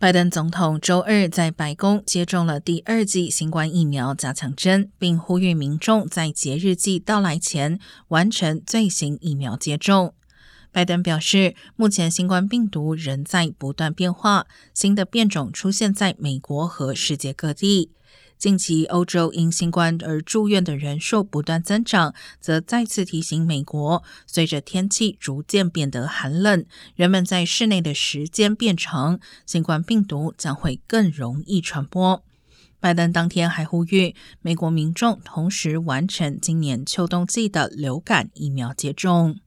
拜登总统周二在白宫接种了第二剂新冠疫苗加强针，并呼吁民众在节日季到来前完成最新疫苗接种。拜登表示，目前新冠病毒仍在不断变化，新的变种出现在美国和世界各地。近期欧洲因新冠而住院的人数不断增长，则再次提醒美国，随着天气逐渐变得寒冷，人们在室内的时间变长，新冠病毒将会更容易传播。拜登当天还呼吁美国民众同时完成今年秋冬季的流感疫苗接种。